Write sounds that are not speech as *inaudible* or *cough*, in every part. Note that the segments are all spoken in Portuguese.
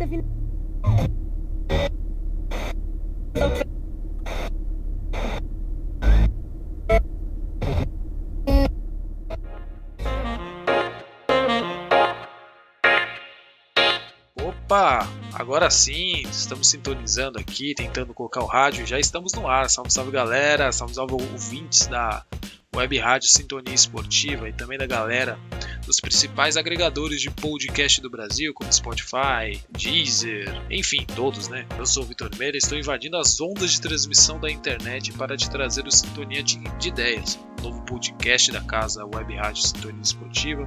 reta final. Opa, agora sim, estamos sintonizando aqui, tentando colocar o rádio, já estamos no ar. Salve, salve galera, salve, salve ouvintes da Web Rádio Sintonia Esportiva e também da galera dos principais agregadores de podcast do Brasil, como Spotify, Deezer, enfim, todos, né? Eu sou o Vitor Meira e estou invadindo as ondas de transmissão da internet para te trazer o Sintonia de, de Ideias, novo podcast da casa Web Rádio Sintonia Esportiva,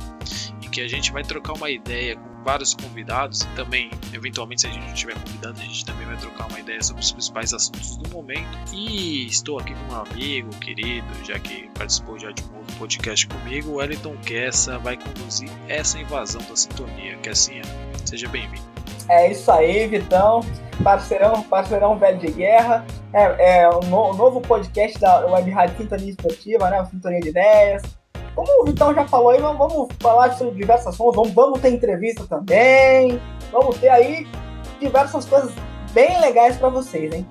em que a gente vai trocar uma ideia com vários convidados e também, eventualmente, se a gente tiver convidado, a gente também vai trocar uma ideia sobre os principais assuntos do momento. E estou aqui com um amigo querido, já que participou já de um novo podcast comigo, Wellington Kessa vai conduzir essa invasão da sintonia. Kessinha, seja bem-vindo. É isso aí, Vitão, parceirão, parceirão velho de guerra. É, é o, no, o novo podcast da Web Rádio Sintonia Esportiva, né? Sintonia de Ideias como o Vitão já falou aí, vamos, falar sobre diversas assuntos, vamos, vamos ter entrevista também, vamos ter aí diversas coisas bem legais para vocês, hein?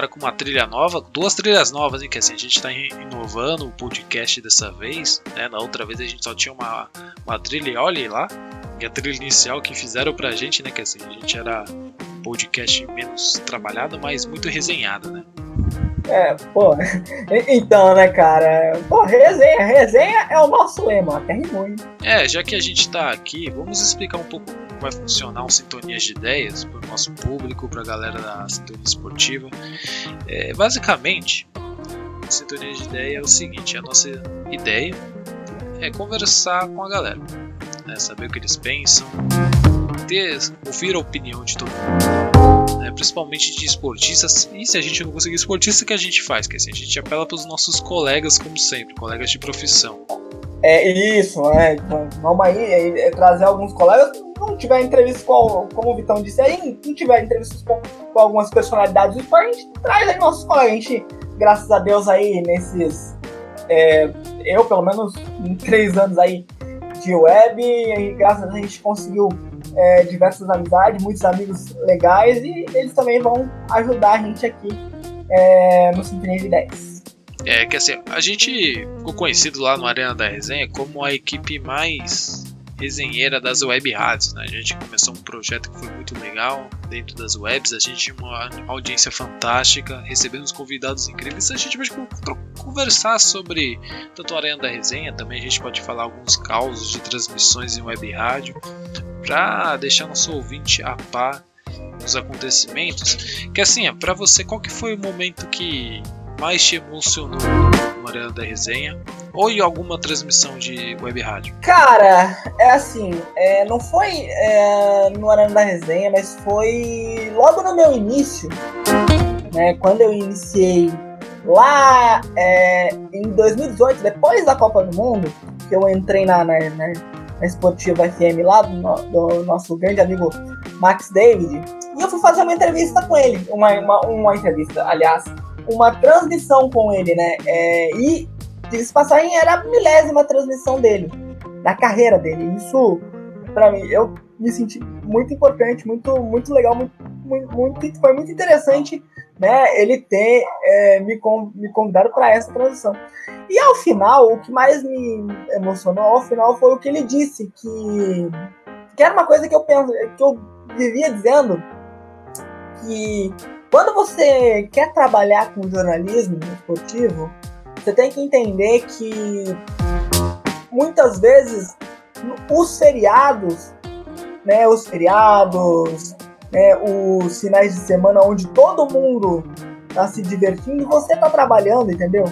Agora com uma trilha nova, duas trilhas novas, hein? Que assim, a gente está inovando o podcast dessa vez, né? Na outra vez a gente só tinha uma, uma trilha, olha lá, e a trilha inicial que fizeram pra gente, né? Que assim, a gente era podcast menos trabalhado, mas muito resenhado, né? É, pô, *laughs* então, né, cara? Pô, resenha, resenha é o nosso lema, até rimou, hein? É, já que a gente tá aqui, vamos explicar um pouco como vai funcionar um Sintonias de Ideias para o nosso público, para a galera da Sintonia Esportiva. É, basicamente, Sintonia de Ideia é o seguinte: a nossa ideia é conversar com a galera, né, saber o que eles pensam, ter, ouvir a opinião de todo mundo. Né, principalmente de esportistas, e se a gente não conseguir esportista, o que a gente faz? Que assim, a gente apela para os nossos colegas, como sempre, colegas de profissão. É isso, né? Vamos aí é, é trazer alguns colegas. Não tiver entrevista com, como o Vitão disse aí, não tiver entrevistas com, com algumas personalidades do esporte, a gente traz aí nossos colegas. A gente, graças a Deus, aí nesses. É, eu, pelo menos, em três anos aí de web, e graças a Deus a gente conseguiu é, diversas amizades, muitos amigos legais, e eles também vão ajudar a gente aqui é, no Sintonia de 10. É que assim, a gente ficou conhecido lá no Arena da Resenha como a equipe mais resenheira das web rádios. Né? A gente começou um projeto que foi muito legal dentro das webs. A gente tinha uma audiência fantástica, recebemos convidados incríveis. A gente vai conversar sobre tanto a Arena da Resenha, também a gente pode falar alguns causos de transmissões em web rádio para deixar nosso ouvinte a par dos acontecimentos. Que assim, para você, qual que foi o momento que mais te emocionou no Arena da Resenha? Ou em alguma transmissão de web rádio? Cara, é assim, é, não foi é, no Arena da Resenha, mas foi logo no meu início, né, quando eu iniciei lá é, em 2018, depois da Copa do Mundo, que eu entrei na, na, na, na Esportiva FM lá do, do, nosso grande amigo Max David, e eu fui fazer uma entrevista com ele, uma, uma, uma entrevista, aliás, uma transmissão com ele, né? É, e, diga-se passagem, era a milésima transmissão dele, da carreira dele. Isso, para mim, eu me senti muito importante, muito, muito legal, muito, muito, foi muito interessante, né? Ele ter é, me, me convidado para essa transição. E ao final, o que mais me emocionou ao final foi o que ele disse, que, que era uma coisa que eu penso, que eu vivia dizendo que quando você quer trabalhar com jornalismo esportivo, você tem que entender que muitas vezes os feriados, né, os feriados, né, os finais de semana onde todo mundo está se divertindo, você está trabalhando, entendeu?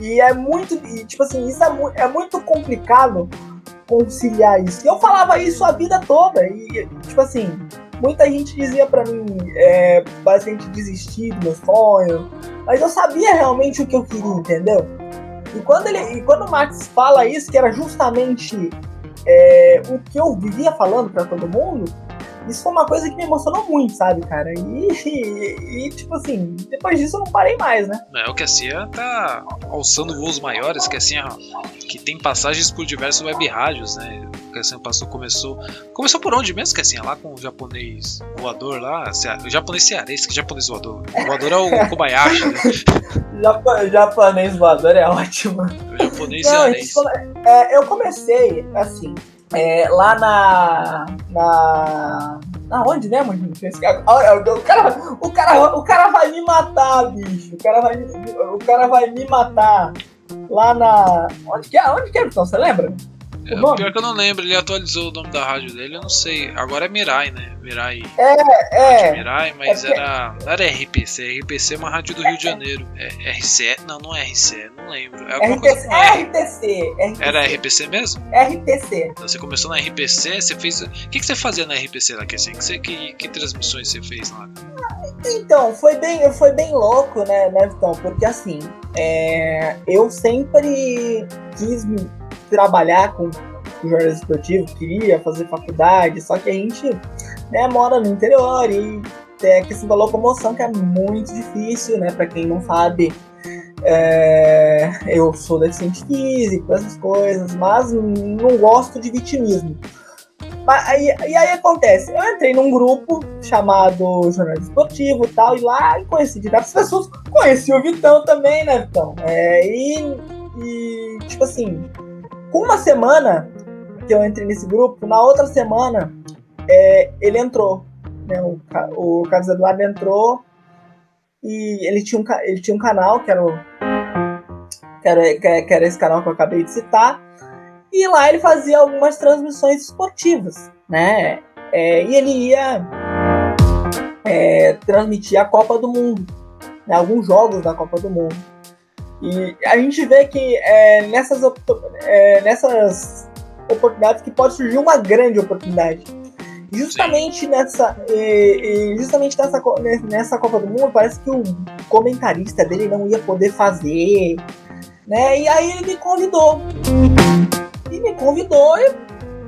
E é muito, e, tipo assim, isso é, mu é muito complicado conciliar isso. E eu falava isso a vida toda e, tipo assim, muita gente dizia para mim, é, basicamente desistir do meu sonho, mas eu sabia realmente o que eu queria, entendeu? E quando, ele, e quando o Max fala isso, que era justamente é, o que eu vivia falando para todo mundo isso foi uma coisa que me emocionou muito, sabe, cara? E, e, e, tipo assim, depois disso eu não parei mais, né? É, o que a CIA tá alçando voos maiores, que assim, que tem passagens por diversos web rádios, né? Assim passou, começou. Começou por onde mesmo, que assim, lá com o japonês voador lá, o japonês cearense, que japonês voador. O voador é o *laughs* Kobayashi, né? japonês voador é ótimo. O japonês não, cearense. É, eu comecei, assim, é, lá na. Na. Na onde, né, mano? O cara, o, cara, o cara vai me matar, bicho. O cara vai, o cara vai me matar. Lá na. Onde que é? Onde que é, então? Você lembra? É, pior que eu não lembro, ele atualizou o nome da rádio dele, eu não sei. Agora é Mirai, né? Mirai. É, é. Mirai, mas é era. Não era RPC. RPC é uma rádio do Rio de Janeiro. É RCE? Não, não é RCE, não lembro. É RPC, coisa é RPC, RPC. Era RPC mesmo? RPC. Então você começou na RPC, você fez. O que, que você fazia na RPC lá, Kessin? Que, que, que transmissões você fez lá? Então, foi bem, foi bem louco, né, né, Vitão? Porque assim, é, eu sempre quis trabalhar com, com jornalismo esportivo, queria fazer faculdade, só que a gente né, mora no interior e tem a questão da locomoção que é muito difícil, né? Para quem não sabe, é, eu sou deficiente físico, essas coisas, mas não gosto de vitimismo. Mas, e, e, aí acontece, eu entrei num grupo chamado Jornalismo Esportivo e tal, e lá conheci diversas pessoas, conheci o Vitão também, né, Vitão? É, e, e, tipo assim, com uma semana que eu entrei nesse grupo, na outra semana é, ele entrou. Né, o, o Carlos Eduardo entrou e ele tinha um, ele tinha um canal que era, o, que era, que era esse canal que eu acabei de citar. E lá ele fazia algumas transmissões esportivas, né? É, e ele ia é, transmitir a Copa do Mundo, né, alguns jogos da Copa do Mundo. E a gente vê que é, nessas, é, nessas oportunidades que pode surgir uma grande oportunidade. Justamente nessa, e, e justamente nessa, nessa Copa do Mundo, parece que o comentarista dele não ia poder fazer, né? E aí ele me convidou. E me convidou e,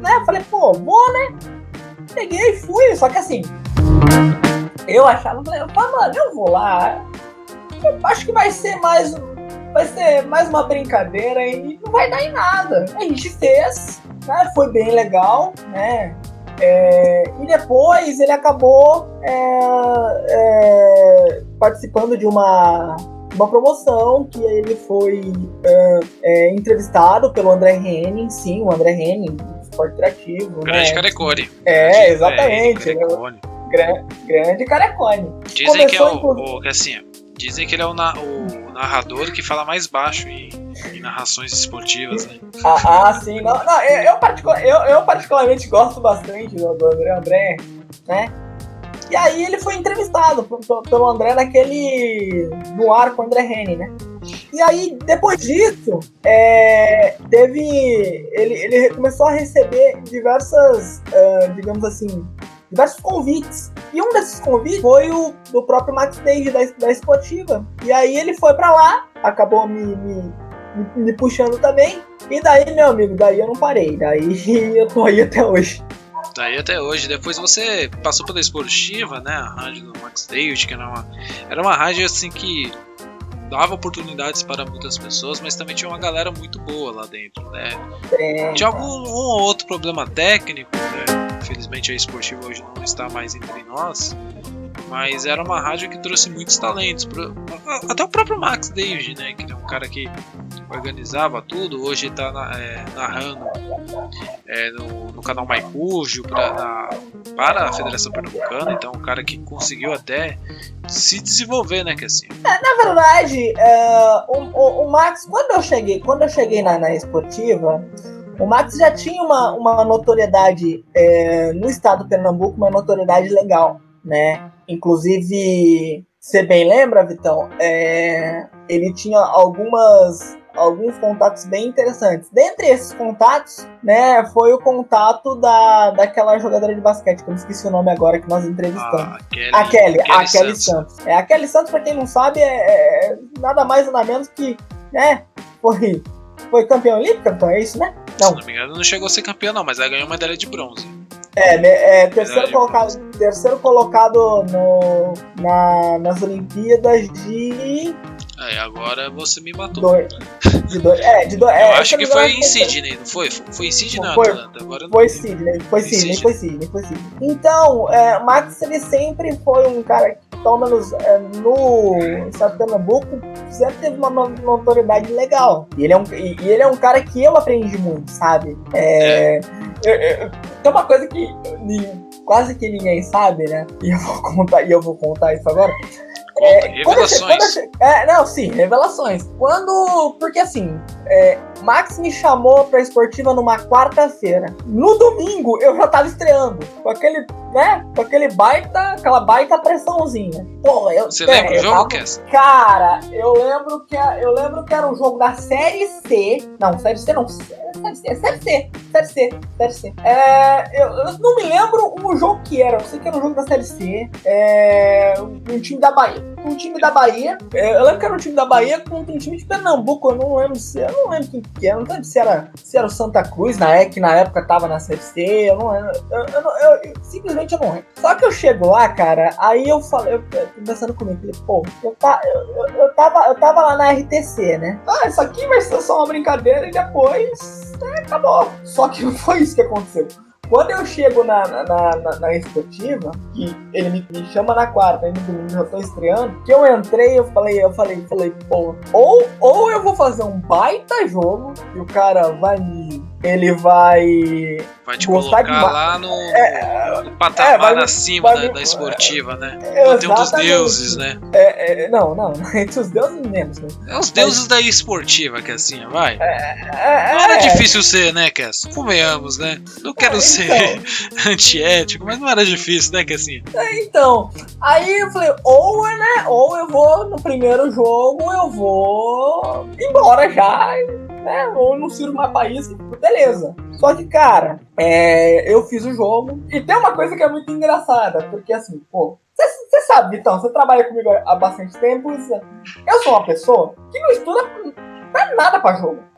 né? Falei, pô, vou, né? Peguei e fui, só que assim, eu achava, falei, mano, eu vou lá. Eu acho que vai ser mais vai ser mais uma brincadeira e não vai dar em nada. A gente fez, né? Foi bem legal, né? É, e depois ele acabou é, é, participando de uma, uma promoção que ele foi é, é, entrevistado pelo André Henning, sim, o André Henning, esporte criativo. Grande né? Carecone. É, exatamente. Carecone. Grande, grande Carecone. Dizem Começou, que é o, o, que assim, Dizem que ele é o, na, o narrador que fala mais baixo em, em narrações esportivas, né? Ah, ah sim. Não, não, eu, eu, particular, eu, eu, particularmente gosto bastante do, do André André, né? E aí ele foi entrevistado pelo André naquele. no ar com o André Henning, né? E aí, depois disso, é, teve. Ele, ele começou a receber diversas, uh, digamos assim, diversos convites. E um desses convites foi o do próprio Max Stage da, da Esportiva. E aí ele foi para lá, acabou me, me, me, puxando também. E daí, meu amigo, daí eu não parei. Daí *laughs* eu tô aí até hoje. Daí até hoje. Depois você passou pela Esportiva, né? A rádio do Max Stage, que era uma, era uma rádio assim que dava oportunidades para muitas pessoas, mas também tinha uma galera muito boa lá dentro, né? É. Tinha algum um ou outro problema técnico, né? Infelizmente a Esportiva hoje não está mais entre nós. Mas era uma rádio que trouxe muitos talentos. Até o próprio Max David, né? Que é um cara que organizava tudo. Hoje está é, narrando é, no, no, canal Maicujo para a Federação Pernambucana. Então, um cara que conseguiu até se desenvolver, né? Que assim. É, na verdade, uh, o, o, o, Max, quando eu cheguei, quando eu cheguei na, na esportiva, o Max já tinha uma, uma notoriedade é, no estado do Pernambuco, uma notoriedade legal, né? Inclusive, você bem lembra, Vitão, é, ele tinha algumas alguns contatos bem interessantes. Dentre esses contatos, né, foi o contato da, daquela jogadora de basquete, que eu esqueci o nome agora que nós entrevistamos. Ah, Kelly, a Kelly, a Kelly Santos. Santos. É, a Kelly Santos, para quem não sabe, é, é, nada mais nada menos que, né, foi, foi campeão olímpica, então é isso, né? Não. Se não me engano, não chegou a ser campeã, não, mas ela ganhou medalha de bronze. É, é terceiro, colocado, terceiro colocado no, na, nas Olimpíadas de. É, agora você me matou. De do, é, de do, é, Eu acho que foi em Sydney, não foi? Foi em Sydney não, foi, Atlanta. Agora foi Sydney, foi Sydney, foi Sydney, foi Sydney. Então, é, Max ele sempre foi um cara que, pelo menos é, no estado de Pernambuco, sempre teve uma notoriedade legal. E ele é um, e, e ele é um cara que eu aprendi muito, sabe? É. é eu, eu, tem uma coisa que quase que ninguém sabe, né? E eu vou contar, e eu vou contar isso agora. É, revelações. Quando eu, é, não, sim, revelações. Quando. Porque assim, é, Max me chamou pra esportiva numa quarta-feira. No domingo eu já tava estreando. Com aquele, né? Com aquele baita, aquela baita pressãozinha. Pô, eu. Você lembra o jogo, tava, Cara, eu lembro que eu lembro que era um jogo da série C. Não, série C não. Série C, série C, série C, série C. É, eu, eu, não me lembro o jogo que era. Eu sei que era um jogo da série C. É, um time da Bahia. Um time da Bahia. É, eu lembro que era um time da Bahia contra um time de Pernambuco. Eu não lembro se. Eu não lembro quem que era. Não lembro se era, se era o Santa Cruz, na, época, que na época tava na série C. Eu não lembro. Eu, eu, eu, simplesmente eu não lembro. Só que eu chego lá, cara, aí eu falei, eu, conversando comigo, falei, pô, eu, eu, eu, tava, eu tava lá na RTC, né? Ah, isso aqui vai ser só uma brincadeira e depois é, acabou. Só que não *laughs* foi isso que aconteceu. Quando eu chego na, na, na, na esportiva, que ele me, me, chama na quarta, aí no domingo eu tô estreando, que eu entrei, eu falei, eu falei, falei, pô, ou, ou eu vou fazer um baita jogo, e o cara vai me ele vai. Vai te colocar de... lá no, é, no patamar é, vai, acima vai, da, da, esportiva, né? É, tem dos deuses, né? É, é, não, não, *laughs* entre os deuses menos, né? É os deuses da esportiva, que assim, vai. É, não era difícil ser, né, Cass? Convenhamos, né? Não quero então... ser *laughs* antiético, mas não era difícil, né, Cassinha? então, aí eu falei, ou, né, ou eu vou no primeiro jogo, eu vou embora já né? Ou não sirvo mais isso, beleza. Só que, cara, é, eu fiz o jogo. E tem uma coisa que é muito engraçada, porque assim, pô, você sabe, então, você trabalha comigo há bastante tempo. Eu sou uma pessoa que não estuda pra nada pra jogo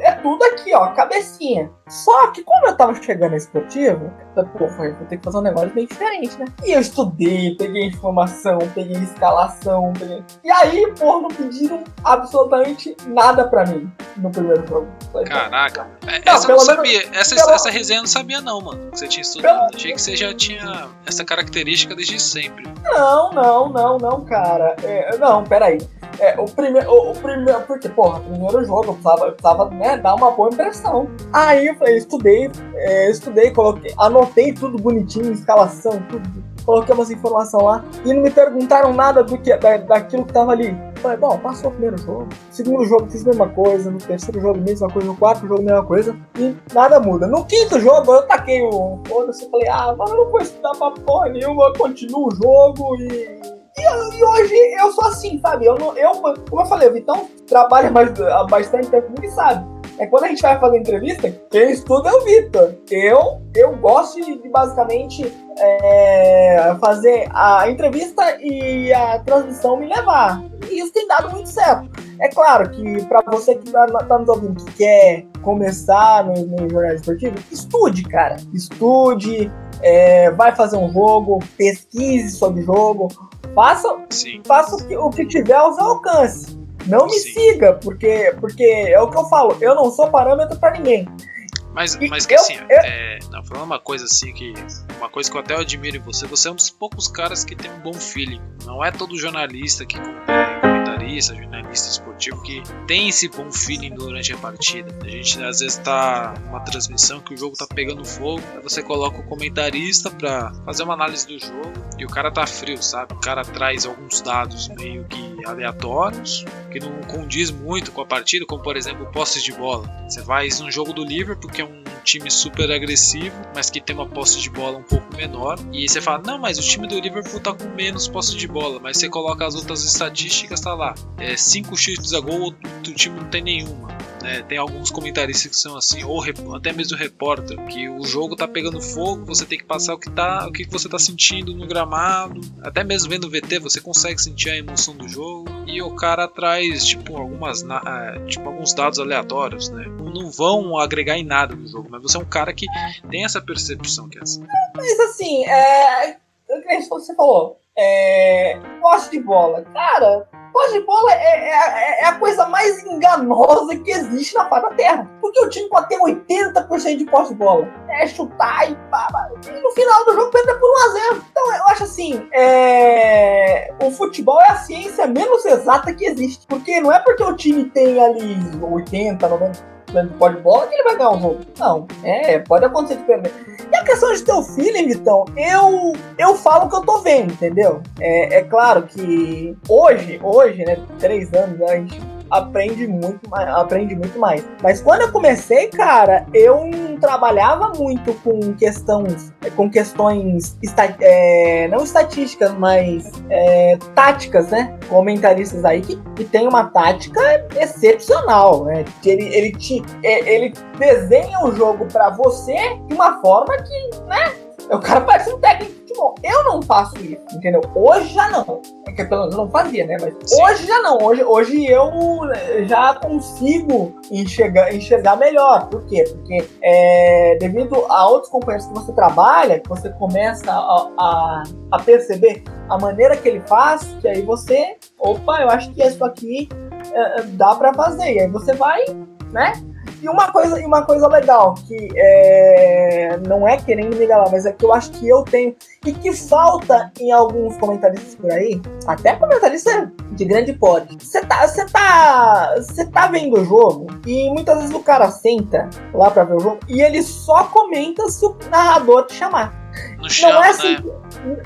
é tudo aqui, ó, cabecinha. Só que como eu tava chegando na esportiva, eu, pô, vou ter que fazer um negócio bem diferente, né? E eu estudei, peguei informação, peguei escalação, peguei... E aí, pô, não pediram absolutamente nada pra mim no primeiro jogo. Caraca, é, não, essa eu não sabia. Menos, essa, pelo... essa resenha eu não sabia não, mano. Que você tinha estudado. Pelo... Achei que você já tinha essa característica desde sempre. Não, não, não, não, cara. É, não, peraí. É, o primeiro. O, o primeiro. Porque, porra, primeiro jogo, eu precisava, eu precisava né, dar uma boa impressão. Aí eu falei, estudei, é, estudei, coloquei, anotei tudo bonitinho, escalação, tudo. Coloquei umas informações lá e não me perguntaram nada do que, da, daquilo que tava ali. falei, bom, passou o primeiro jogo. Segundo jogo fiz a mesma coisa. No terceiro jogo, mesma coisa. No quarto jogo, mesma coisa. E nada muda. No quinto jogo, eu taquei o foda-se. Falei, ah, mano, eu não vou estudar pra porra nenhuma. Eu continuo o jogo e e, e, hoje eu sou assim, sabe? Eu, não, eu como eu falei, o Vitão trabalha mais, há bastante tempo comigo e sabe. É quando a gente vai fazer entrevista, quem estuda é o Vitor. Eu, eu gosto de, basicamente é, fazer a entrevista e a transmissão me levar. E isso tem dado muito certo. É claro que para você que está tá nos ouvindo, que quer começar no, no jornalismo esportivo, estude, cara. Estude, é, vai fazer um jogo, pesquise sobre o jogo, Faça, faça o, que, o que tiver ao seu alcance. Não me Sim. siga, porque, porque é o que eu falo, eu não sou parâmetro para ninguém. Mas, mas que eu, assim, eu... É, não, falando uma coisa assim que. Uma coisa que eu até admiro em você, você é um dos poucos caras que tem um bom feeling. Não é todo jornalista que comentarista, jornalista esportivo que tem esse bom feeling durante a partida. A gente às vezes tá numa transmissão que o jogo tá pegando fogo, aí você coloca o comentarista para fazer uma análise do jogo e o cara tá frio, sabe? O cara traz alguns dados meio que aleatórios, que não condiz muito com a partida, como por exemplo posses de bola. Você faz um jogo do Liverpool, que é um time super agressivo, mas que tem uma posse de bola um pouco menor, e você fala, não, mas o time do Liverpool tá com menos posse de bola, mas você coloca as outras estatísticas, tá lá, é 5 chutes a gol, outro time não tem nenhuma. Né? Tem alguns comentaristas que são assim, ou até mesmo repórter, que o jogo tá pegando fogo, você tem que passar o que tá, o que você tá sentindo no gramado, até mesmo vendo o VT, você consegue sentir a emoção do jogo. E o cara traz tipo algumas é, tipo alguns dados aleatórios, né? Não vão agregar em nada no jogo, mas você é um cara que tem essa percepção que é assim. Mas assim, é, que você falou, é, posse de bola. Cara, posse de bola é, é, é, a coisa mais enganosa que existe na face da Terra. Porque o time pode ter 80% de posse de bola. É chutar e pá, E no final do jogo perder por 1x0. Então eu acho assim: é... o futebol é a ciência menos exata que existe. Porque não é porque o time tem ali 80, 90 de pode bola que ele vai ganhar o jogo. Não, é, pode acontecer de perder. E a questão de ter o feeling, então, eu, eu falo o que eu tô vendo, entendeu? É, é claro que hoje, hoje, né, três anos, aprende muito mais, aprende muito mais. Mas quando eu comecei, cara, eu trabalhava muito com questões, com questões é, não estatísticas, mas é, táticas, né? Comentaristas aí que, que tem uma tática excepcional, né? Ele, ele, te, ele desenha o jogo para você de uma forma que, né? O cara parece um técnico de futebol. Eu não faço isso, entendeu? Hoje já não. É que pelo menos eu não fazia, né? Mas Sim. hoje já não. Hoje, hoje eu já consigo enxergar, enxergar melhor. Por quê? Porque é, devido a outros companheiros que você trabalha, que você começa a, a, a perceber a maneira que ele faz, que aí você, opa, eu acho que isso aqui é, dá para fazer. E aí você vai, né? E uma coisa, uma coisa legal, que é, não é querendo me galar, mas é que eu acho que eu tenho, e que falta em alguns comentaristas por aí, até comentarista de grande porte. Você tá, tá, tá vendo o jogo e muitas vezes o cara senta lá para ver o jogo e ele só comenta se o narrador te chamar. Não, chama, não é assim, né?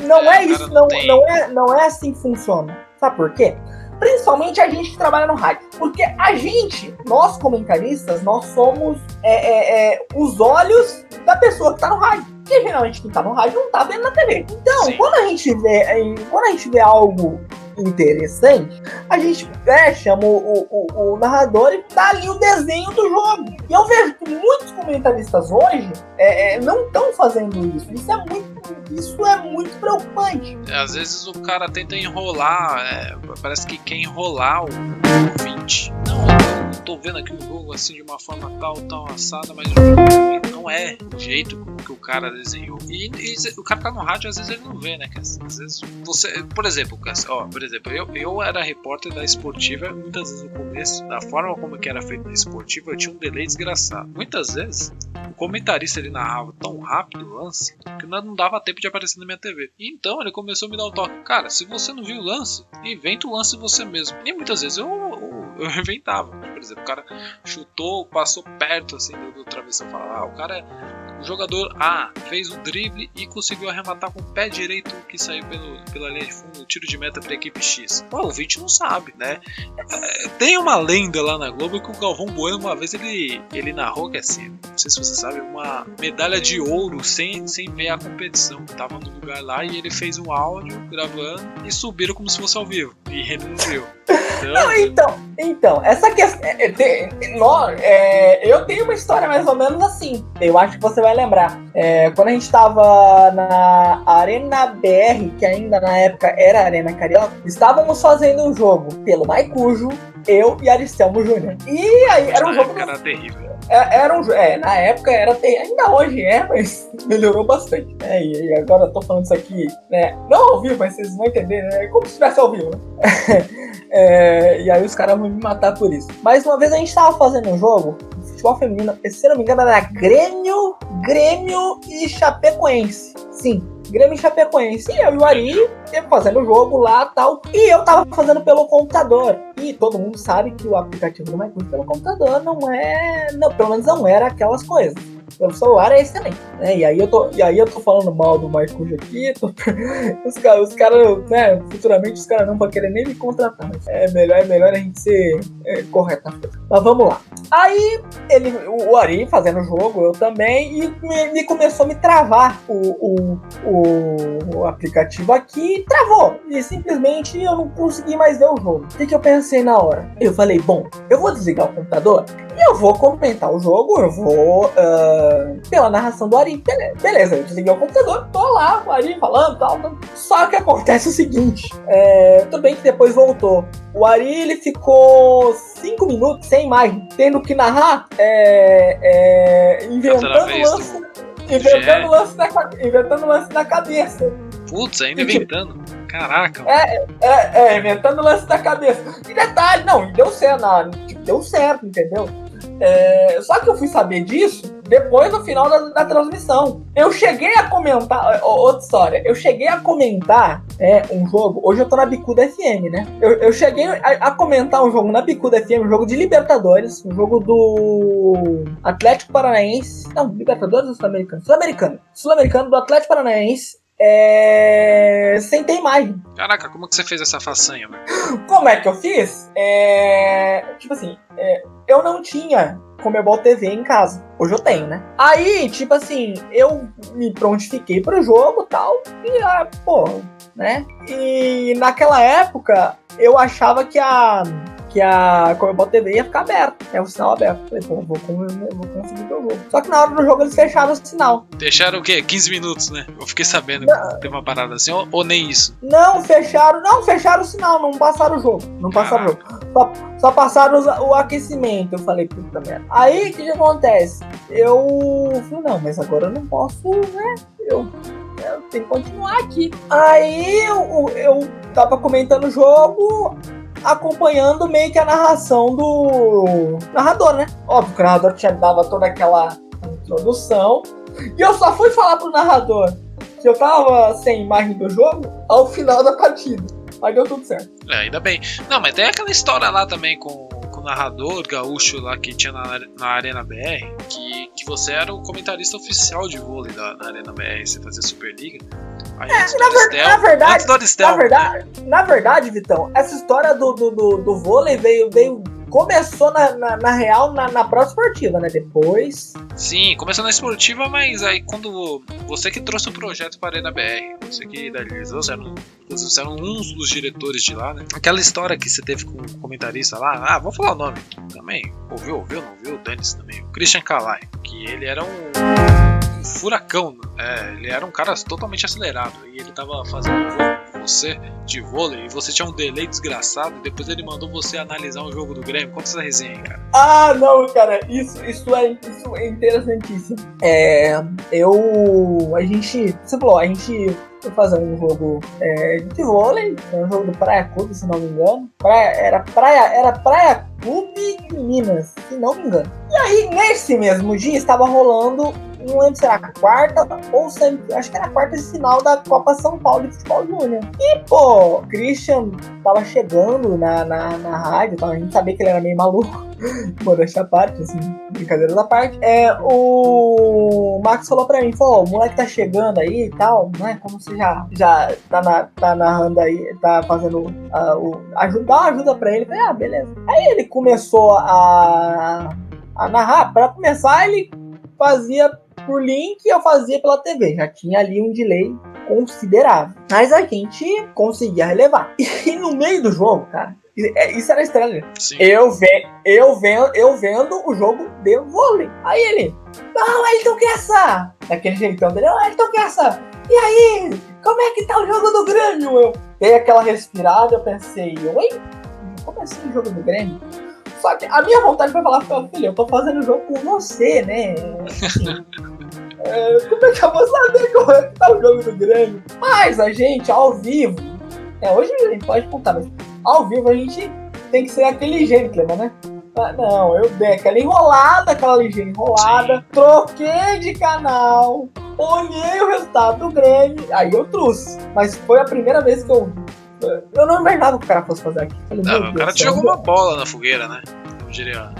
não é, é isso, não, não, não é, não é assim que funciona. Sabe por quê? Principalmente a gente que trabalha no rádio. Porque a gente, nós comentaristas, nós somos é, é, é, os olhos da pessoa que tá no rádio. Porque geralmente quem tá no rádio não tá vendo na TV. Então, quando a gente vê, quando a gente vê algo interessante, a gente é, chama o, o, o, narrador e dá ali o desenho do jogo. E eu vejo que muitos comentaristas hoje é, é, não estão fazendo isso. Isso é muito isso é muito preocupante. É, às vezes o cara tenta enrolar, é, parece que quer enrolar o ouvinte. Não, eu tô vendo aqui o jogo assim de uma forma tal, tal, assada, mas não é o jeito que o cara desenhou. E, e, o cara tá no rádio, às vezes ele não vê, né? Às vezes você, por exemplo, ó, por exemplo, eu, eu era repórter da esportiva, muitas vezes no começo, da forma como que era feito na esportiva, eu tinha um delay desgraçado. Muitas vezes o comentarista ele narrava tão rápido o lance que não dava tempo de aparecer na minha TV. Então ele começou a me dar o toque, cara, se você não viu o lance, inventa o lance você mesmo. E muitas vezes eu, eu, eu *laughs* inventava. Por exemplo, o cara chutou, passou perto assim do, do travessão, falava, ah, o cara é o jogador A fez o drible e conseguiu arrematar com o pé direito que saiu pelo, pela linha de fundo, tiro de meta para a equipe X. Pô, o Vinte não sabe, né? É, tem uma lenda lá na Globo que o Galvão Bueno uma vez ele, ele narrou que é assim, não sei se você sabe, uma medalha de ouro sem, sem ver a competição. Tava no lugar lá e ele fez um áudio gravando e subiram como se fosse ao vivo. E ele não viu. Então, não, então, então, essa questão. É, é, é, eu tenho uma história mais ou menos assim. Eu acho que você vai lembrar. É, quando a gente tava na Arena BR, que ainda na época era Arena Carioca, estávamos fazendo um jogo pelo Maicujo, eu e Aristelmo Júnior. E aí era um jogo. Era terrível. É, era um, é, na época era terrível. Ainda hoje é, mas *laughs* melhorou bastante. Né? E, agora eu tô falando isso aqui, né? Não ao vivo, mas vocês vão entender, né? Como se estivesse ao vivo, né? *laughs* é, e aí os caras vão me matar por isso. Mas uma vez a gente tava fazendo um jogo, futebol feminino, se não me engano, era Grêmio, Grêmio e Chapecoense. Sim, Grêmio e Chapecoense. E eu e o Ari fazendo o jogo lá tal. E eu tava fazendo pelo computador. E todo mundo sabe que o aplicativo do MyCoach pelo computador não é. Não, pelo menos não era aquelas coisas pelo celular é excelente, né? E aí eu tô, e aí eu tô falando mal do Marcos aqui, *laughs* tô, os caras, os cara, né? Futuramente os caras não vão querer nem me contratar. É melhor, é melhor a gente ser é, correto. Mas vamos lá. Aí ele, o Ari fazendo o jogo, eu também, e me começou a me travar o, o, o, aplicativo aqui, travou. E simplesmente eu não consegui mais ver o jogo. O que, que eu pensei na hora? Eu falei, bom, eu vou desligar o computador eu vou comentar o jogo, eu vou uh, pela narração do Ari. Beleza, eu desliguei o computador, tô lá, o Ari falando e tal. Só que acontece o seguinte: é, tudo bem que depois voltou. O Ari ele ficou cinco minutos sem imagem, tendo que narrar, é, é, inventando lance, inventando lance, na, inventando lance na cabeça. Putz, ainda inventando. Caraca. É, é, é, inventando lance da cabeça. E detalhe, não, deu certo, tipo, deu certo, entendeu? É, só que eu fui saber disso depois no final da, da transmissão. Eu cheguei a comentar. Outra história. Eu cheguei a comentar é, um jogo. Hoje eu tô na Bicuda FM, né? Eu, eu cheguei a, a, comentar um jogo na Bicuda FM, um jogo de Libertadores, um jogo do Atlético Paranaense. Não, Libertadores ou Sul-Americano? Sul-Americano. Sul-Americano do Atlético Paranaense é... sem imagem. Caraca, como que você fez essa façanha? Como é que eu fiz? É... Tipo assim, é... eu não tinha Comebol TV em casa. Hoje eu tenho, né? Aí, tipo assim, eu me prontifiquei pro jogo e tal. E, ah, pô, né? E naquela época, eu achava que a que a Comebol TV ia ficar aberta, é o sinal aberto. Falei, pô, vou, vou conseguir ver o jogo. Só que na hora do jogo eles fecharam o sinal. Deixaram o quê? 15 minutos, né? Eu fiquei sabendo não. que teve uma parada assim, ou, ou, nem isso? Não, fecharam, não, fecharam o sinal, não passaram o jogo. Não passaram o jogo. Só, só passaram o, o aquecimento. Eu falei, puta merda. Aí o que, que acontece? Eu falei, não, mas agora eu não posso, né? Eu eu tenho que continuar aqui. Aí eu, eu tava comentando o jogo, acompanhando meio que a narração do narrador, né? Óbvio que o narrador tinha dava toda aquela introdução. E eu só fui falar pro narrador que eu tava sem imagem do jogo ao final da partida. Mas deu tudo certo. É, ainda bem. Não, mas tem aquela história lá também com, narrador gaúcho lá que tinha na, na Arena BR, que, que você era o comentarista oficial de vôlei da, na Arena BR, você fazia Superliga. Aí, é, na, ver, na, verdade, na verdade, na verdade, Vitão, essa história do, do, do, do vôlei veio, veio começou na, na, na real na, na esportiva, né? Depois. Sim, começou na esportiva, mas aí quando você que trouxe o projeto para a BR, você que idealizou, você era, um, você era um dos diretores de lá, né? Aquela história que você teve com o um comentarista lá, ah, vou falar o nome também. Ouviu, ouviu, não ouviu? Dane-se também. O Christian Kalai, que ele era um furacão, é, ele era um cara totalmente acelerado e ele tava fazendo você de vôlei e você tinha um delay desgraçado e depois ele mandou você analisar um jogo do Grêmio. Conta essa resenha aí, cara. Ah, não, cara, isso, isso, é, isso é interessantíssimo. É, eu. A gente. Você falou, a gente fazer um jogo é, de vôlei, um jogo do Praia Clube, se não me engano. Praia, era Praia, era Praia Clube de Minas, se não me engano. E aí, nesse mesmo dia, estava rolando não lembro se era a quarta ou sempre, acho que era a quarta de final da Copa São Paulo de Futebol Júnior. E, pô, Christian tava chegando na, na, na rádio, tá? a gente sabia que ele era meio maluco. *laughs* Modéstia à parte, assim, brincadeira da parte. É, o Max falou pra mim, pô, o moleque tá chegando aí e tal, né? Como você já, já tá, na, tá narrando aí, tá fazendo uh, o. Ajuda, dá uma ajuda pra ele. Falei, ah, beleza. Aí ele começou a, a narrar. Pra começar, ele fazia por link eu fazia pela TV. Já tinha ali um delay considerável. Mas a gente conseguia relevar. *laughs* E no meio do jogo, cara, é, isso era estranho. Sim. Eu, ve eu, vendo, eu vendo o jogo de vôlei. Aí ele, não, Elton Kessa! Daquele jeitão dele, oh, Elton Kessa! E aí, como é que tá o jogo do Grêmio? Eu dei aquela respirada, eu pensei, oi? Como é assim o jogo do Grêmio? Só que a minha vontade foi falar filho, eu tô fazendo o jogo com você, né? Assim, é, como é que eu vou saber como é que tá o jogo do Grêmio? Mas a gente, ao vivo, é, hoje a gente pode contar, mas ao vivo a gente tem que ser aquele gentleman, né? Ah, não, eu dei aquela enrolada, aquela ligeira enrolada, Sim. troquei de canal, olhei o resultado do Grêmio, aí eu trouxe. Mas foi a primeira vez que eu eu não imaginava que o cara fosse fazer aqui. Falei, não, o cara te jogou uma bola na fogueira, né? Como diria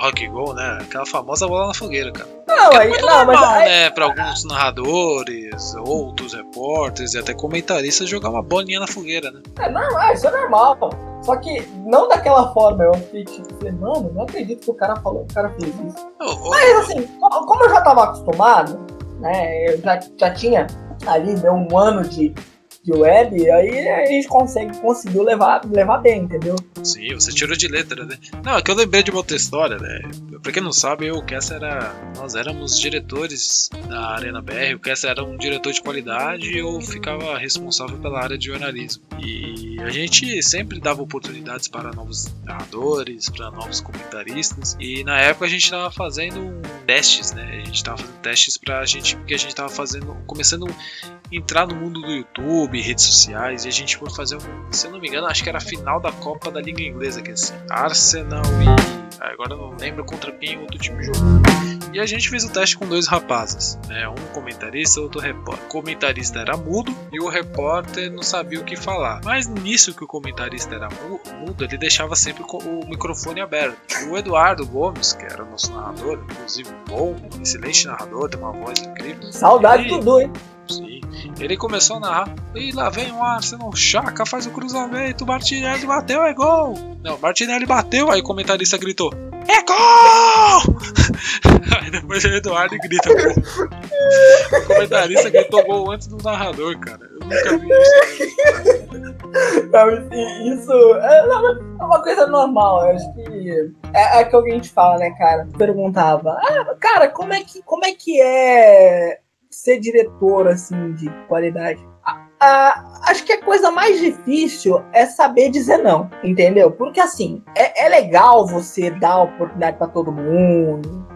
rock goal, né? Aquela famosa bola na fogueira, cara. Não, é muito não, normal, mas, né? Pra alguns narradores, outros repórteres e até comentaristas jogar uma bolinha na fogueira, né? É normal, isso é normal. Só que não daquela forma. Eu fiquei tipo, mano, não acredito que o cara falou, o cara fez isso. Oh, oh, mas assim, como eu já tava acostumado, né? Eu já, já tinha ali né, um ano de de web, aí a gente consegue, conseguiu levar, levar bem, entendeu? Sim, você tirou de letra, né? Não, é que eu lembrei de uma outra história, né? Pra quem não sabe, eu, o Kessa era. Nós éramos diretores da Arena BR, o Kessa era um diretor de qualidade e eu ficava responsável pela área de jornalismo. E a gente sempre dava oportunidades para novos narradores, para novos comentaristas. E na época a gente estava fazendo testes, né? A gente estava fazendo testes pra gente, porque a gente estava fazendo. começando entrar no mundo do YouTube, redes sociais, e a gente foi fazer um. Se eu não me engano, acho que era a final da Copa da Liga Inglesa, que é assim, Arsenal e. Agora eu não lembro contra quem outro time jogou. E a gente fez o teste com dois rapazes, né? Um comentarista e outro repórter. O comentarista era mudo e o repórter não sabia o que falar. Mas nisso que o comentarista era mudo, ele deixava sempre o microfone aberto. E o Eduardo Gomes, que era o nosso narrador, inclusive bom, excelente narrador, tem uma voz incrível. Saudade do Dudu, hein? Ele começou a narrar. E lá vem o Arsenal, Chaka faz o cruzamento, Martinelli bateu, é gol! Não, Martinelli bateu, aí o comentarista gritou: É gol! *laughs* aí depois o Eduardo grita gol. O comentarista gritou gol antes do narrador, cara. Eu nunca vi isso. Não, isso é, é uma coisa normal. Eu acho que é, é que alguém te fala, né, cara? Perguntava, ah, cara, como é que, como é, que é ser diretor, assim, de qualidade. Acho que a coisa mais difícil é saber dizer não, entendeu? Porque assim, é, é legal você dar oportunidade para todo mundo.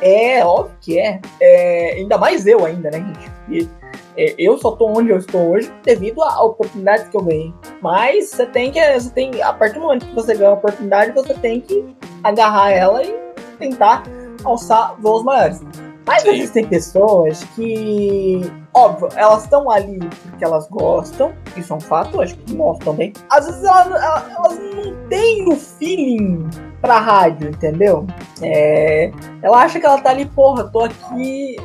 É, óbvio que é. é. Ainda mais eu ainda, né, gente? E, é, eu só tô onde eu estou hoje devido à oportunidade que eu ganhei. Mas você tem que. Você tem, a partir do momento que você ganha a oportunidade, você tem que agarrar ela e tentar alçar voos maiores. Mas Sim. existem pessoas que, óbvio, elas estão ali porque elas gostam, isso é um fato, acho que nós também. Às vezes elas, elas não têm o feeling pra rádio, entendeu? É, ela acha que ela tá ali, porra, tô aqui.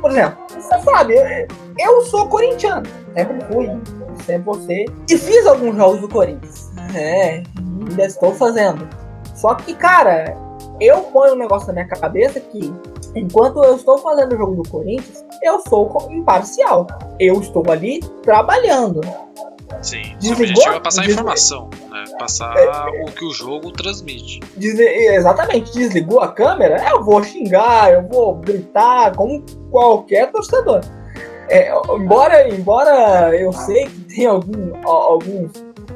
Por exemplo, você sabe, eu, eu sou corintiano, sempre fui, sempre você. E fiz alguns jogos do Corinthians. É, ainda estou fazendo. Só que, cara, eu ponho um negócio na minha cabeça que enquanto eu estou fazendo o jogo do Corinthians, eu sou imparcial. Eu estou ali trabalhando. Sim, Desligou, o objetivo é passar desligou, informação, né? Passar é, o que o jogo transmite. exatamente, desligou a câmera, eu vou xingar, eu vou gritar, como qualquer torcedor. É, embora, embora eu sei que tem algum, alguns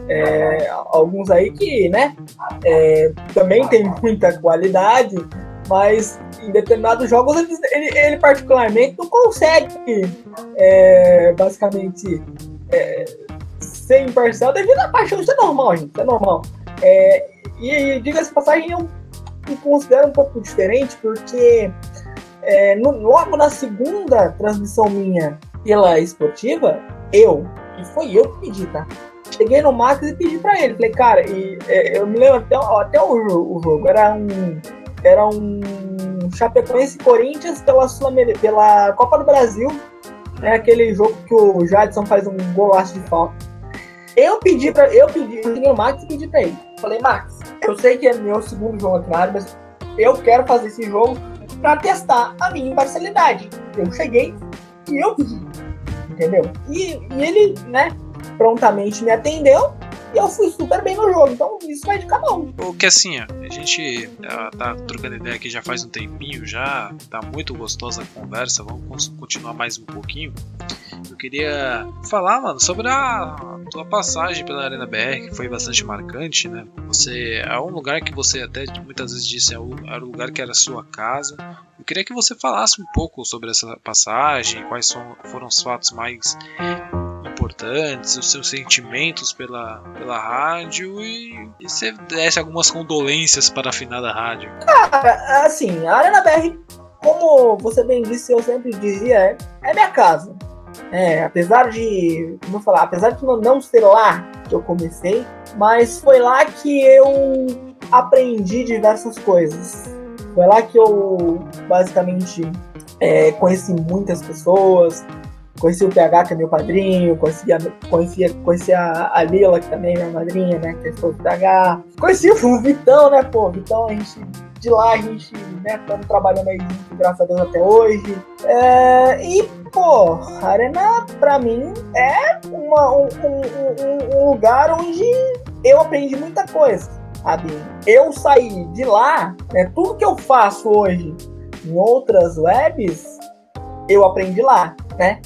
é, alguns aí que, né, é, também tem muita qualidade, mas em determinados jogos ele, ele, ele particularmente não consegue, é, basicamente, é, ser imparcial devido à paixão. Isso é normal, gente, é normal. É, e, diga-se passagem, eu considero um pouco diferente, porque é, no, logo na segunda transmissão minha pela esportiva, eu, e foi eu que pedi, tá? Cheguei no Max e pedi pra ele. Falei, cara, e, é, eu me lembro até, até o, o, jogo. Era um. Era um Chapecoense Corinthians pela, pela Copa do Brasil. Né, aquele jogo que o Jadson faz um golaço de falta. Eu pedi pra. Eu pedi, eu cheguei no Max e pedi pra ele. Falei, Max, eu sei que é meu segundo jogo aqui na área, mas eu quero fazer esse jogo pra testar a minha imparcialidade. Eu cheguei e eu pedi. Entendeu? E, e ele, né, prontamente me atendeu e eu fui super bem no jogo. Então isso vai cada um. O que assim, a gente tá, tá trocando ideia aqui já faz um tempinho já, tá muito gostosa a conversa, vamos continuar mais um pouquinho. Eu queria falar, mano, sobre a tua passagem pela Arena BR, que foi bastante marcante, né? Você é um lugar que você até muitas vezes disse, é era o lugar que era sua casa. Eu queria que você falasse um pouco sobre essa passagem, quais foram os fatos mais importantes, os seus sentimentos pela, pela rádio e, e você desse algumas condolências para a finada rádio. Cara, assim, a Arena BR, como você bem disse, eu sempre dizia, é, é minha casa. É, apesar de, como falar, apesar de não ser lá que eu comecei, mas foi lá que eu aprendi diversas coisas. Foi lá que eu basicamente é, conheci muitas pessoas, Conheci o PH, que é meu padrinho, conheci a, conheci, conheci a, a Lila, que também é minha madrinha, né? Que é do PH. Conheci o *laughs* Vitão, né, pô? Vitão, a gente de lá a gente, né, estamos trabalhando aí junto, graças a Deus, até hoje. É, e, pô, a Arena, pra mim, é uma, um, um, um, lugar onde eu aprendi muita coisa, sabe? Eu saí de lá, né, tudo que eu faço hoje em outras webs, eu aprendi lá, né?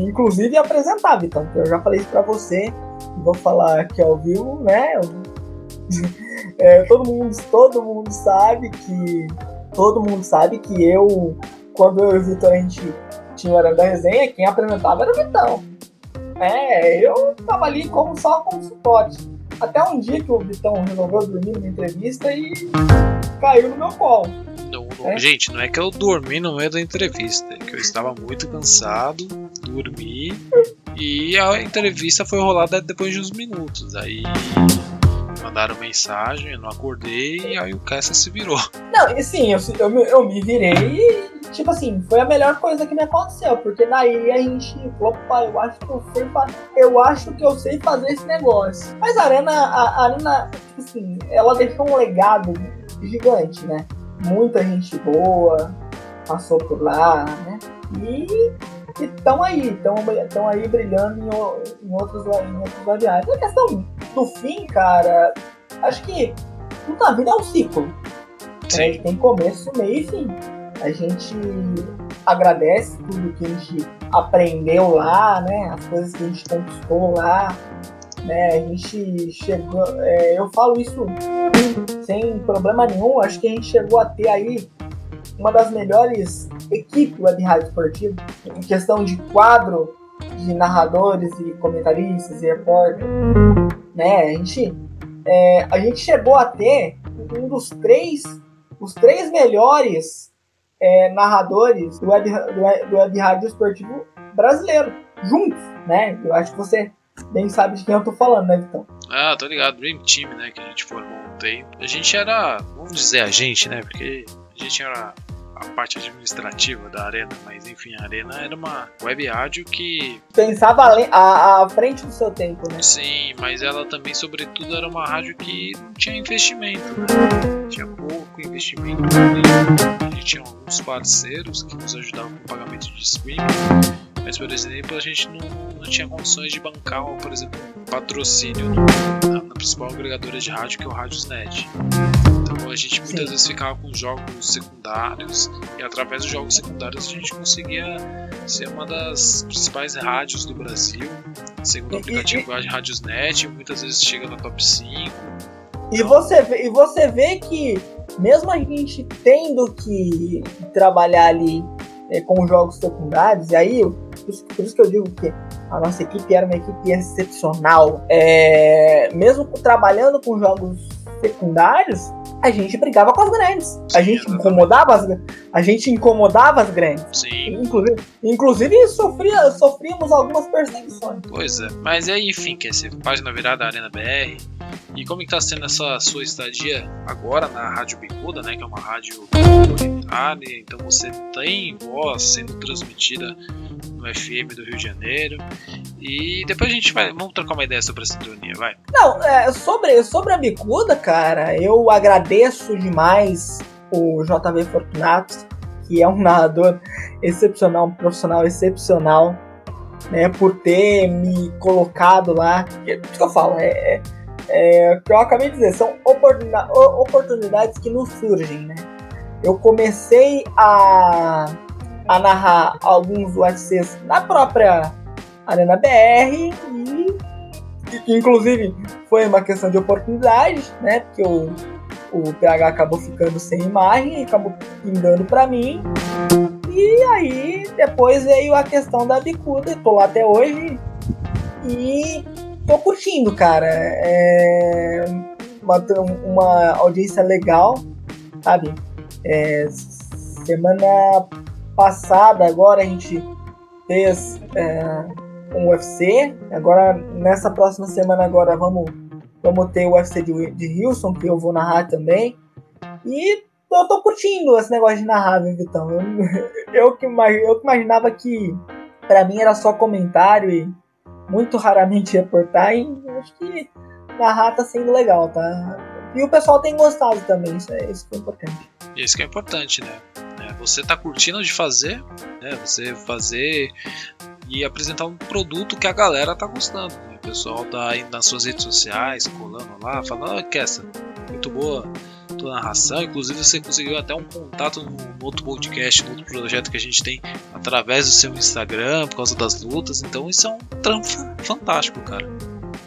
Inclusive, apresentava, então, eu já falei isso pra você, vou falar aqui ao vivo, né? *laughs* É, todo mundo, todo mundo sabe que todo mundo sabe que eu, quando eu e o Vitor a gente tinha o Aranda Resenha, quem apresentava era o Vitão. É, eu tava ali como só como suporte. Até um dia que o Vitão resolveu dormir numa entrevista e caiu no meu colo. Não, não, é? Gente, não é que eu dormi no meio da entrevista, é que eu estava muito cansado, dormi e a entrevista foi rolada depois de uns minutos. Aí mandaram mensagem, eu não acordei, e aí o Kessa se virou. Não, e sim, eu, eu, eu me virei e, tipo assim, foi a melhor coisa que me aconteceu, porque daí a gente, opa, eu acho que eu sei, eu acho que eu sei fazer esse negócio. Mas a Arena, a, a Arena, tipo assim, ela deixou um legado gigante, né? Muita gente boa passou por lá, né? E estão aí, estão aí brilhando em, em outros, em outros. A questão do fim, cara, acho que tudo na vida é um ciclo. Né? Tem começo, meio e fim. A gente agradece tudo que a gente aprendeu lá, né? As coisas que a gente conquistou lá. Né? A gente chegou. É, eu falo isso sem problema nenhum. Acho que a gente chegou a ter aí uma das melhores equipes web rádio esportivo em questão de quadro de narradores e comentaristas e repórter, né? A gente, é, a gente chegou a ter um dos três, os três melhores é, narradores do web, do, web, do web rádio esportivo brasileiro, juntos, né? Eu acho que você bem sabe de quem eu tô falando, né, Vitão? Ah, tô ligado, Dream Team, né, que a gente formou um tempo. A gente era, vamos dizer a gente, né, porque a gente era a parte administrativa da Arena, mas enfim, a Arena era uma web rádio que. Pensava à, frente do seu tempo, né? Sim, mas ela também, sobretudo, era uma rádio que não tinha investimento, né? Tinha pouco investimento. A gente tinha alguns parceiros que nos ajudavam com o pagamento de streaming. Mas, por exemplo, a gente não, não tinha condições de bancar, por exemplo, um patrocínio na, na principal agregadora de rádio, que é o Radiosnet. Então a gente muitas Sim. vezes ficava com jogos secundários e através dos jogos secundários a gente conseguia ser uma das principais rádios do Brasil, segundo o aplicativo e, Radiosnet, muitas vezes chega no top 5. E você, vê, e você vê que mesmo a gente tendo que trabalhar ali é, com jogos secundários, e aí por isso, por isso, que eu digo que a nossa equipe era uma equipe excepcional. É, mesmo trabalhando com jogos secundários, a gente brigava com as grandes. a gente incomodava as, a gente incomodava as grandes. Sim. Inclusive, inclusive sofria, sofríamos algumas perseguições. Pois é. Mas aí, enfim, quer ser página virada da Arena BR. E como está sendo essa sua estadia agora na Rádio Bicuda, né? Que é uma rádio comunitária, então você tem voz sendo transmitida no FM do Rio de Janeiro. E depois a gente vai. Vamos trocar uma ideia sobre a sintonia, vai. Não, é, sobre, sobre a Bicuda, cara, eu agradeço demais o JV Fortunato, que é um narrador excepcional, um profissional excepcional, né, por ter me colocado lá. O que eu falo? É, é, é, que eu acabei de dizer, são oportunidades que nos surgem, né? Eu comecei a a narrar alguns UFCs na própria Arena BR e, e inclusive foi uma questão de oportunidade, né? Porque o, o PH acabou ficando sem imagem e acabou pingando para mim. E aí depois veio a questão da bicuda, tô lá até hoje e tô curtindo, cara. É uma, uma audiência legal, sabe? É, semana passada, agora a gente fez é, um UFC. Agora, nessa próxima semana, agora vamos, vamos ter o UFC de, de que eu vou narrar também. E eu tô curtindo esse negócio de narrar, viu, Vitão? Eu, *laughs* eu, que, eu que imaginava que para mim era só comentário e muito raramente reportar. E acho que narrar tá sendo legal, tá? E o pessoal tem gostado também, isso é isso que é importante. Isso que é importante, né? Você tá curtindo de fazer, né? Você fazer e apresentar um produto que a galera tá gostando. Né? O pessoal tá indo nas suas redes sociais, colando lá, falando, oh, Kessa, muito boa tua narração. Inclusive você conseguiu até um contato no, outro podcast, no outro projeto que a gente tem através do seu Instagram, por causa das lutas. Então isso é um trampo fantástico, cara.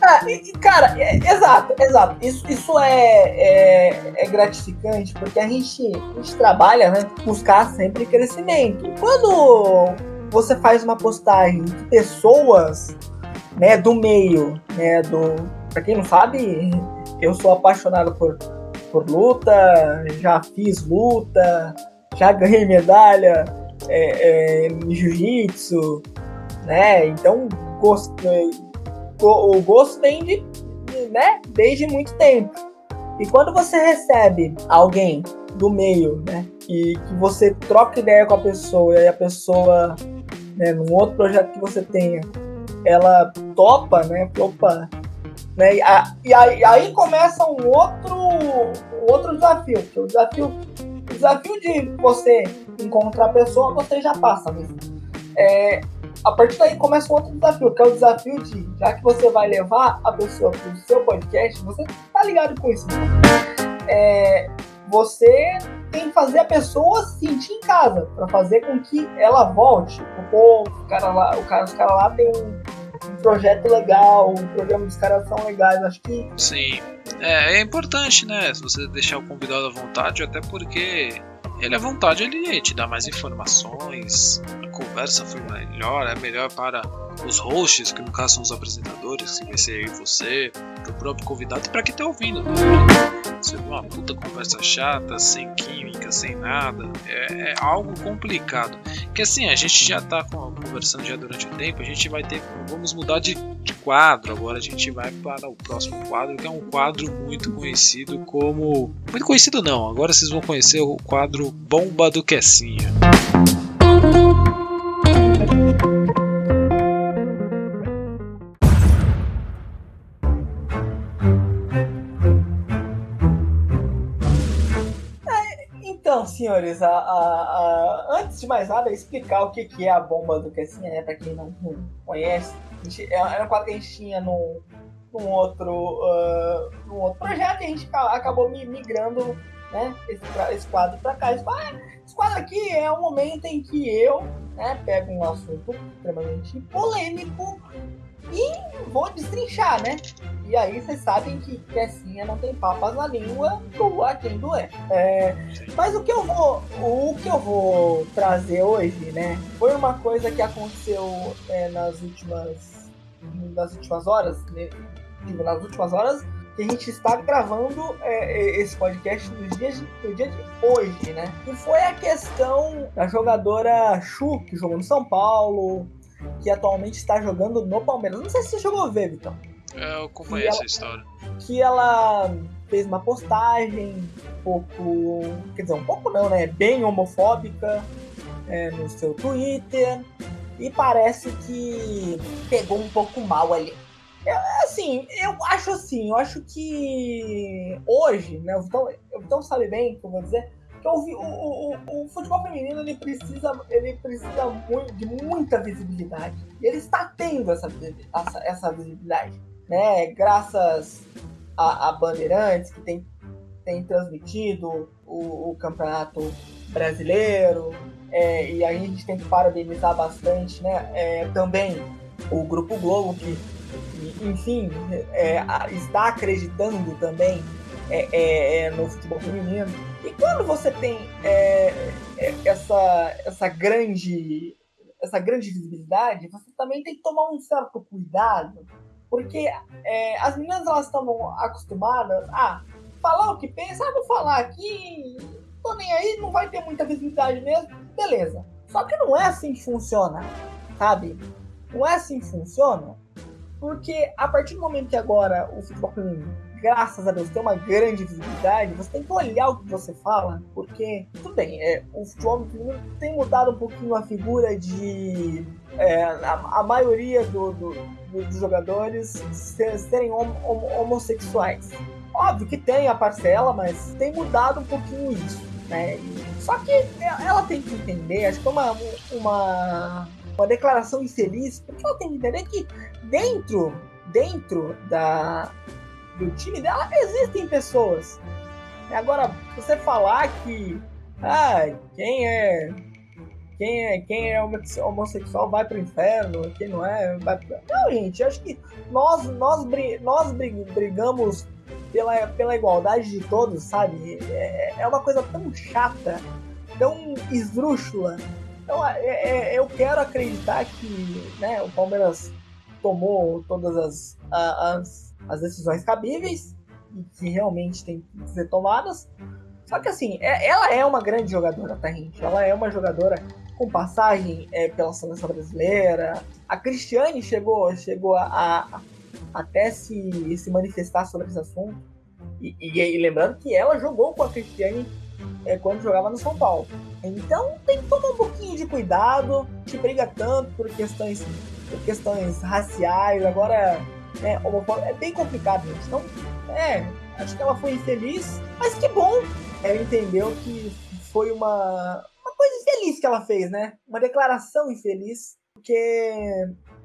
Ah, cara, é, exato, exato. Isso, isso é, é, é, gratificante porque a gente, a gente trabalha, né? Buscar sempre crescimento. Quando você faz uma postagem de pessoas né, do meio, né, do, pra quem não sabe, eu sou apaixonado por, por luta, já fiz luta, já *laughs* ganhei medalha é, é, em jiu-jitsu, né? Então gosto, o gosto vem de, né, desde muito tempo. E quando você recebe alguém do meio, né, e que você troca ideia com a pessoa e a pessoa, né, num outro projeto que você tenha, ela topa, né, opa, né, e, a, e, aí, e aí começa um outro, um outro desafio, que o desafio, o desafio de você encontrar a pessoa, você já passa mesmo. É, a partir daí começa um outro desafio, que é o desafio de, já que você vai levar a pessoa para o seu podcast, você tá ligado com isso. Né? É, você tem que fazer a pessoa se sentir em casa, para fazer com que ela volte. O cara lá, o cara, os caras lá tem um, um, projeto legal, o programa dos caras são legais, acho que. Sim. É, é importante, né? Se você deixar o convidado à vontade, até porque ele à vontade ele te dá mais informações, a conversa foi melhor, é melhor para os hosts, que no caso são os apresentadores, que vai ser eu e você, o próprio convidado para quem está ouvindo. Né? Você uma puta conversa chata, sem química, sem nada, é, é algo complicado. Que assim, a gente já está conversando já durante o tempo, a gente vai ter, vamos mudar de, de quadro, agora a gente vai para o próximo quadro, que é um quadro muito conhecido como. Muito conhecido não, agora vocês vão conhecer o quadro Bomba do Quessinha. Senhores, a, a, a, antes de mais nada, explicar o que, que é a bomba do Kessinha, né? Pra quem não, não conhece. Gente, é, era um quadro que a gente tinha num, num, outro, uh, num outro projeto e a gente acabou migrando né, esse, esse quadro pra cá. Esse, ah, esse quadro aqui é o momento em que eu né, pego um assunto extremamente polêmico e vou destrinchar, né? E aí vocês sabem que Kessinha não tem papas na língua, doa quem doer. É, mas o que eu vou. O que eu vou trazer hoje, né? Foi uma coisa que aconteceu é, nas últimas. nas últimas horas, né? nas últimas horas, que a gente está gravando é, é, esse podcast no dia, de, no dia de hoje, né? E foi a questão da jogadora Chu, que jogou no São Paulo, que atualmente está jogando no Palmeiras. Não sei se você chegou a ver, Vitão. É, eu acompanhei essa história. Que ela fez uma postagem um pouco. Quer dizer, um pouco não, né? Bem homofóbica é, no seu Twitter. E parece que pegou um pouco mal ali. É, assim, eu acho assim, eu acho que hoje, né? O Vitão, o Vitão sabe bem o que eu vou dizer então, o, o, o, futebol feminino ele precisa, ele precisa muito, de muita visibilidade. E ele está tendo essa, essa, essa visibilidade. Né? Graças a, a Bandeirantes, que tem, tem transmitido o, o campeonato brasileiro. É, e a gente tem que parabenizar bastante né? É, também o Grupo Globo, que, enfim, é, está acreditando também é, é, é, no futebol feminino. E quando você tem é, é, essa, essa grande essa grande visibilidade, você também tem que tomar um certo cuidado, porque é, as meninas elas estão acostumadas a falar o que pensa, ah, vou falar aqui, tô nem aí, não vai ter muita visibilidade mesmo, beleza. Só que não é assim que funciona, sabe? Não é assim que funciona, porque a partir do momento que agora o futebol graças a Deus, tem uma grande visibilidade, você tem que olhar o que você fala, porque, tudo bem, é, o futebol tem mudado um pouquinho a figura de. É, a, a, maioria do, do, do, dos jogadores serem hom, hom, homossexuais. Óbvio que tem a parcela, mas tem mudado um pouquinho isso, né? Só que ela tem que entender, acho que é uma, uma, uma declaração infeliz, porque ela tem que entender que dentro, dentro da, do time dela existem pessoas. Agora, você falar que ah, quem é quem é, quem é homossexual vai pro inferno, quem não é, vai pro... Não, gente, acho que nós, nós, nós brigamos pela, pela igualdade de todos, sabe? É, é uma coisa tão chata, tão esdrúxula. Então, é, é, eu quero acreditar que né, o Palmeiras tomou todas as, as, as decisões cabíveis e que realmente tem que ser tomadas. Só que assim, é, ela é uma grande jogadora, tá, gente? Ela é uma jogadora com passagem é, pela seleção brasileira. A Cristiane chegou, chegou a, a até se, se manifestar sobre esse assunto. E, e, e lembrando que ela jogou com a Cristiane é, quando jogava no São Paulo. Então tem que tomar um pouquinho de cuidado. Te briga tanto por questões, por questões raciais. Agora é, é bem complicado, gente. Então, é, acho que ela foi infeliz, mas que bom. Ela entendeu que foi uma, coisa infeliz que ela fez, né? Uma declaração infeliz, porque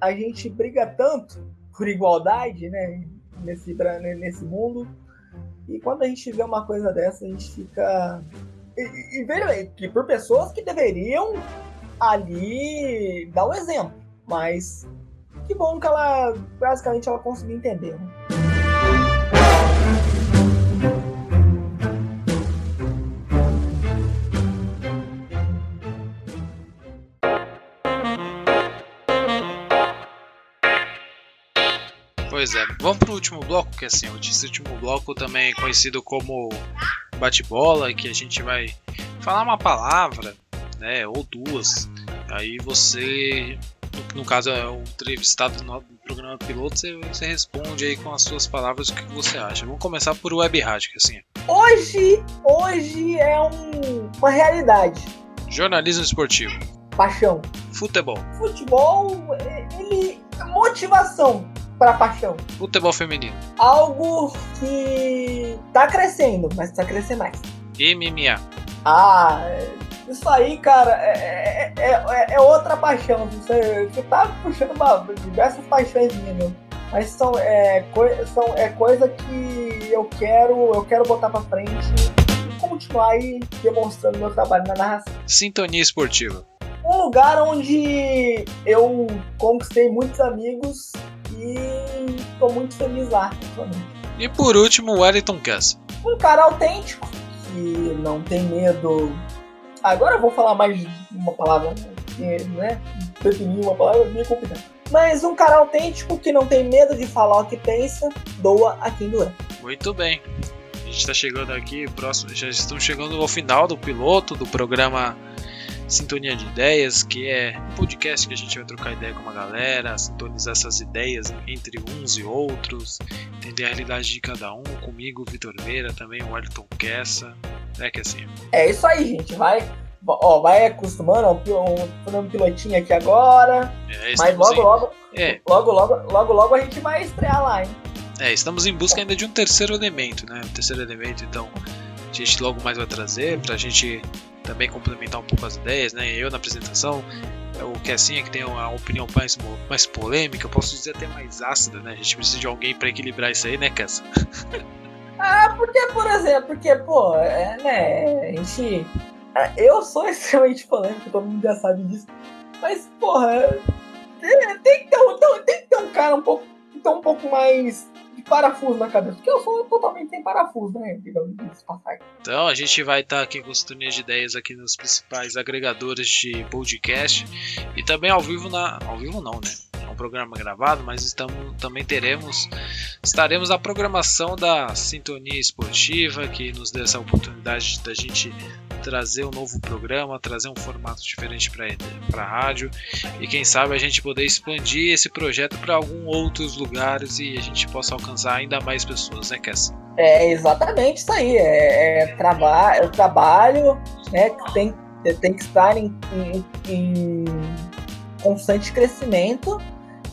a gente briga tanto por igualdade, né? Nesse, nesse mundo. E quando a gente vê uma coisa dessa, a gente fica. E, e veja que por pessoas que deveriam ali dar o exemplo. Mas que bom que ela, basicamente, ela conseguiu entender. Né? Pois é. Vamos pro último bloco, que assim, esse último bloco também é conhecido como bate-bola, que a gente vai falar uma palavra, né, ou duas. Aí você, no, no caso é o entrevistado no programa piloto, você, você, responde aí com as suas palavras o que você acha. Vamos começar por web rádio, que assim. Hoje, hoje é um, uma realidade. Jornalismo esportivo. Paixão. Futebol. Futebol, ele motivação para paixão. Futebol feminino. Algo que tá crescendo, mas precisa crescer mais. MMA. Ah, isso aí, cara, é, é, é, é outra paixão. Você, você tá puxando uma, diversas paixões minhas, meu. Mas são, é, são, é coisa que eu quero, eu quero botar pra frente e continuar aí demonstrando meu trabalho na narração. Sintonia esportiva. Um lugar onde eu conquistei muitos amigos e tô muito feliz lá, E por último, o Wellington Cass. Um cara autêntico, que não tem medo. Agora eu vou falar mais uma palavra, né? Definir uma palavra é meio complicado. Mas um cara autêntico que não tem medo de falar o que pensa, doa a quem doer. Muito bem. A gente está chegando aqui, próximo, já estamos chegando ao final do piloto do programa Sintonia de Ideias, que é um podcast que a gente vai trocar ideia com uma galera, sintonizar essas ideias entre uns e outros, entender a realidade de cada um, comigo, Vitor Meira, também o Wellington Kessa, né, que assim. É isso aí, gente, vai ó, vai acostumando, ó, um pilotinho aqui agora, é, mas logo, em... logo, é. logo, logo, logo, logo a gente vai estrear lá, hein? É, estamos em busca ainda de um terceiro elemento, né? Um terceiro elemento, então a gente logo mais vai trazer pra gente também complementar um pouco as ideias, né? Eu na apresentação, é o Kessinha que tem uma opinião mais, mais polêmica, eu posso dizer até mais ácida, né? A gente precisa de alguém para equilibrar isso aí, né, Kessa? *laughs* ah, porque, por exemplo, porque, pô, é, né, a gente. É, eu sou *laughs* extremamente polêmico, todo mundo já sabe disso. Mas, porra, tem que ter um, tem que ter um cara um pouco, um pouco mais de parafuso na cabeça, porque eu sou totalmente sem parafuso, né? Digamos Então a gente vai estar tá aqui com os torneios de ideias aqui nos principais agregadores de podcast e também ao vivo na. Ao vivo não, né? É um programa gravado, mas estamos, também teremos. Estaremos na programação da Sintonia Esportiva, que nos deu essa oportunidade da gente trazer um novo programa, trazer um formato diferente para a rádio e quem sabe a gente poder expandir esse projeto para alguns outros lugares e a gente possa alcançar ainda mais pessoas, né, Cass? É exatamente isso aí. É, é, traba é o trabalho, né? Tem, tem que estar em, em, em constante crescimento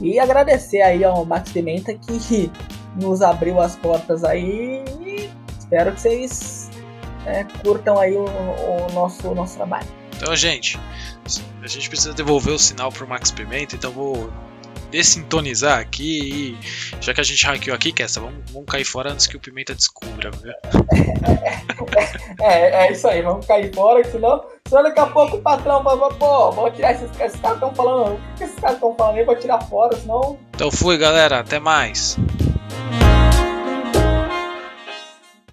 e agradecer aí ao Max Pimenta que nos abriu as portas aí e espero que vocês é, curtam aí o, o, nosso, o nosso trabalho. Então, gente, a gente precisa devolver o sinal pro Max Pimenta, então vou dessintonizar aqui e já que a gente hackeou aqui, que essa, vamos, vamos cair fora antes que o Pimenta descubra, viu? *laughs* É, é isso aí, vamos cair fora, senão, senão daqui a pouco o patrão vai, pô, vou tirar esses, esses caras estão falando, o que esses caras estão falando aí, vou tirar fora, senão. Então fui, galera, até mais.